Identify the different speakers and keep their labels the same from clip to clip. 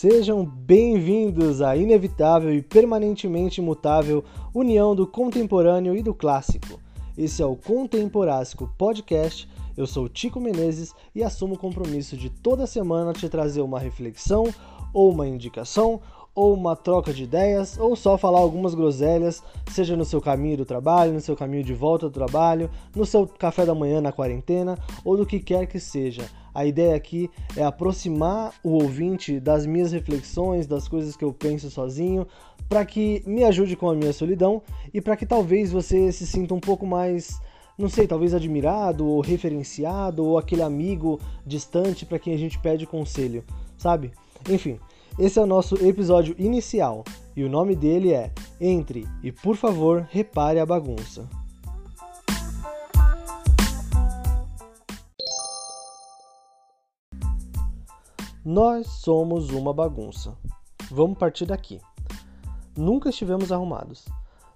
Speaker 1: Sejam bem-vindos à inevitável e permanentemente imutável união do contemporâneo e do clássico. Esse é o Contemporástico Podcast. Eu sou Tico Menezes e assumo o compromisso de toda semana te trazer uma reflexão ou uma indicação ou uma troca de ideias, ou só falar algumas groselhas, seja no seu caminho do trabalho, no seu caminho de volta do trabalho, no seu café da manhã na quarentena, ou do que quer que seja. A ideia aqui é aproximar o ouvinte das minhas reflexões, das coisas que eu penso sozinho, para que me ajude com a minha solidão e para que talvez você se sinta um pouco mais, não sei, talvez admirado ou referenciado ou aquele amigo distante para quem a gente pede conselho, sabe? Enfim, esse é o nosso episódio inicial e o nome dele é Entre e por favor repare a bagunça. Nós somos uma bagunça. Vamos partir daqui. Nunca estivemos arrumados.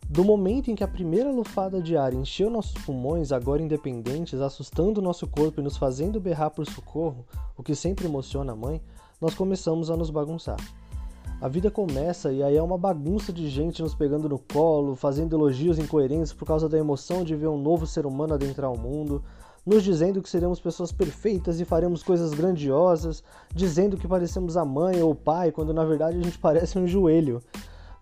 Speaker 1: Do momento em que a primeira lufada de ar encheu nossos pulmões, agora independentes, assustando nosso corpo e nos fazendo berrar por socorro, o que sempre emociona a mãe, nós começamos a nos bagunçar. A vida começa e aí é uma bagunça de gente nos pegando no colo, fazendo elogios incoerentes por causa da emoção de ver um novo ser humano adentrar o mundo, nos dizendo que seremos pessoas perfeitas e faremos coisas grandiosas, dizendo que parecemos a mãe ou o pai, quando na verdade a gente parece um joelho,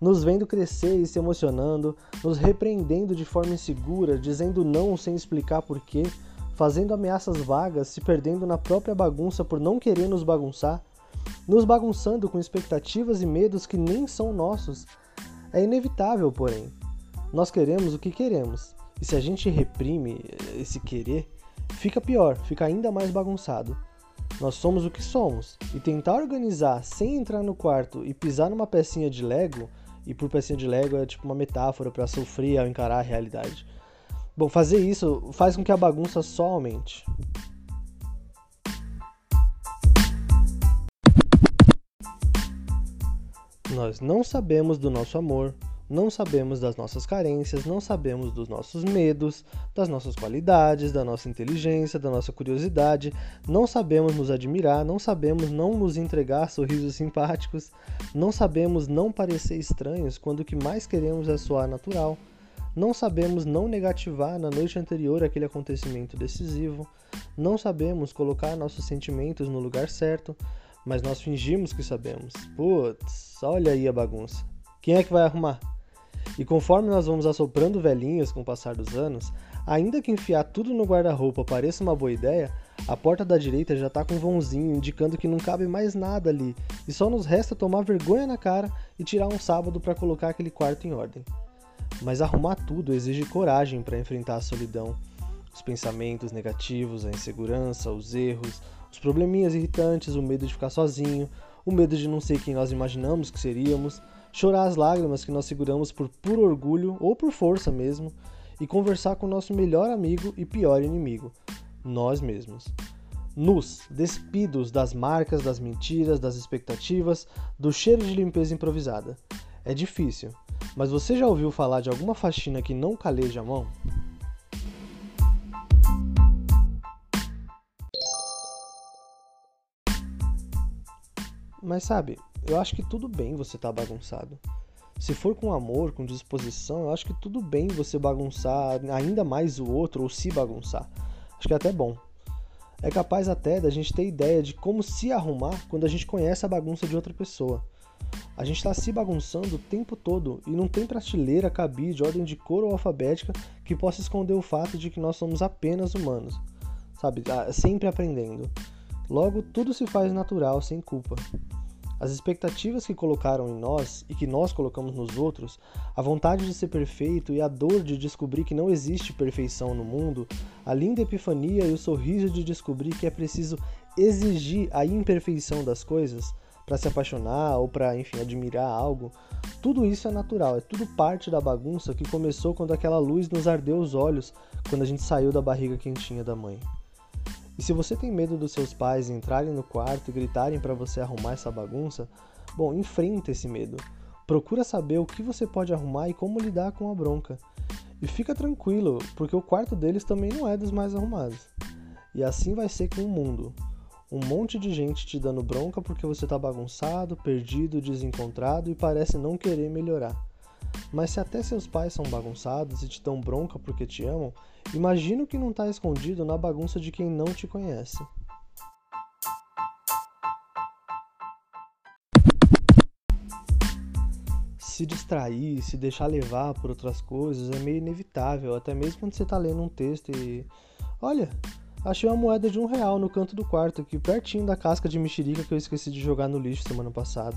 Speaker 1: nos vendo crescer e se emocionando, nos repreendendo de forma insegura, dizendo não sem explicar porquê, fazendo ameaças vagas, se perdendo na própria bagunça por não querer nos bagunçar, nos bagunçando com expectativas e medos que nem são nossos. É inevitável, porém. Nós queremos o que queremos. E se a gente reprime esse querer, fica pior, fica ainda mais bagunçado. Nós somos o que somos, e tentar organizar sem entrar no quarto e pisar numa pecinha de Lego, e por pecinha de Lego é tipo uma metáfora para sofrer ao encarar a realidade. Bom, fazer isso faz com que a bagunça só aumente. Nós não sabemos do nosso amor, não sabemos das nossas carências, não sabemos dos nossos medos, das nossas qualidades, da nossa inteligência, da nossa curiosidade, não sabemos nos admirar, não sabemos não nos entregar sorrisos simpáticos, não sabemos não parecer estranhos quando o que mais queremos é soar natural, não sabemos não negativar na noite anterior aquele acontecimento decisivo, não sabemos colocar nossos sentimentos no lugar certo, mas nós fingimos que sabemos. Putz, olha aí a bagunça. Quem é que vai arrumar? E conforme nós vamos assoprando velhinhas com o passar dos anos, ainda que enfiar tudo no guarda-roupa pareça uma boa ideia, a porta da direita já está com um vãozinho indicando que não cabe mais nada ali e só nos resta tomar vergonha na cara e tirar um sábado para colocar aquele quarto em ordem. Mas arrumar tudo exige coragem para enfrentar a solidão, os pensamentos negativos, a insegurança, os erros, os probleminhas irritantes, o medo de ficar sozinho, o medo de não ser quem nós imaginamos que seríamos, chorar as lágrimas que nós seguramos por puro orgulho ou por força mesmo, e conversar com o nosso melhor amigo e pior inimigo, nós mesmos. Nus, despidos das marcas, das mentiras, das expectativas, do cheiro de limpeza improvisada. É difícil, mas você já ouviu falar de alguma faxina que não caleja a mão? Mas sabe, eu acho que tudo bem você tá bagunçado. Se for com amor, com disposição, eu acho que tudo bem você bagunçar ainda mais o outro ou se bagunçar. Acho que é até bom. É capaz até da gente ter ideia de como se arrumar quando a gente conhece a bagunça de outra pessoa. A gente está se bagunçando o tempo todo e não tem prateleira, cabide, ordem de cor ou alfabética que possa esconder o fato de que nós somos apenas humanos, sabe? Ah, sempre aprendendo. Logo, tudo se faz natural, sem culpa. As expectativas que colocaram em nós e que nós colocamos nos outros, a vontade de ser perfeito e a dor de descobrir que não existe perfeição no mundo, a linda epifania e o sorriso de descobrir que é preciso exigir a imperfeição das coisas para se apaixonar ou para, enfim, admirar algo, tudo isso é natural, é tudo parte da bagunça que começou quando aquela luz nos ardeu os olhos quando a gente saiu da barriga quentinha da mãe. E se você tem medo dos seus pais entrarem no quarto e gritarem para você arrumar essa bagunça, bom, enfrenta esse medo. Procura saber o que você pode arrumar e como lidar com a bronca. E fica tranquilo, porque o quarto deles também não é dos mais arrumados. E assim vai ser com o mundo. Um monte de gente te dando bronca porque você tá bagunçado, perdido, desencontrado e parece não querer melhorar. Mas se até seus pais são bagunçados e te dão bronca porque te amam, imagina o que não está escondido na bagunça de quem não te conhece. Se distrair, se deixar levar por outras coisas é meio inevitável, até mesmo quando você está lendo um texto e. Olha, achei uma moeda de um real no canto do quarto, aqui pertinho da casca de mexerica que eu esqueci de jogar no lixo semana passada.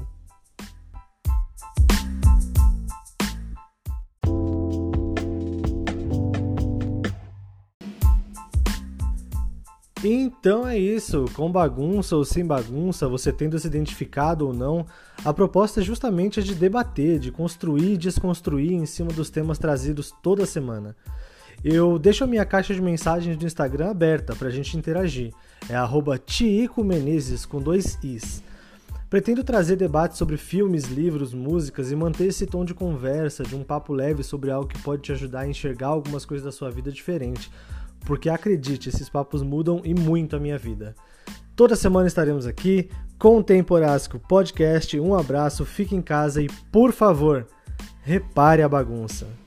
Speaker 1: Então é isso, com bagunça ou sem bagunça, você tendo se identificado ou não, a proposta é justamente a de debater, de construir e desconstruir em cima dos temas trazidos toda semana. Eu deixo a minha caixa de mensagens do Instagram aberta para a gente interagir. É arroba Menezes com dois Is. Pretendo trazer debates sobre filmes, livros, músicas e manter esse tom de conversa, de um papo leve sobre algo que pode te ajudar a enxergar algumas coisas da sua vida diferente porque acredite, esses papos mudam e muito a minha vida. Toda semana estaremos aqui com o Temporásco Podcast. Um abraço, fique em casa e, por favor, repare a bagunça.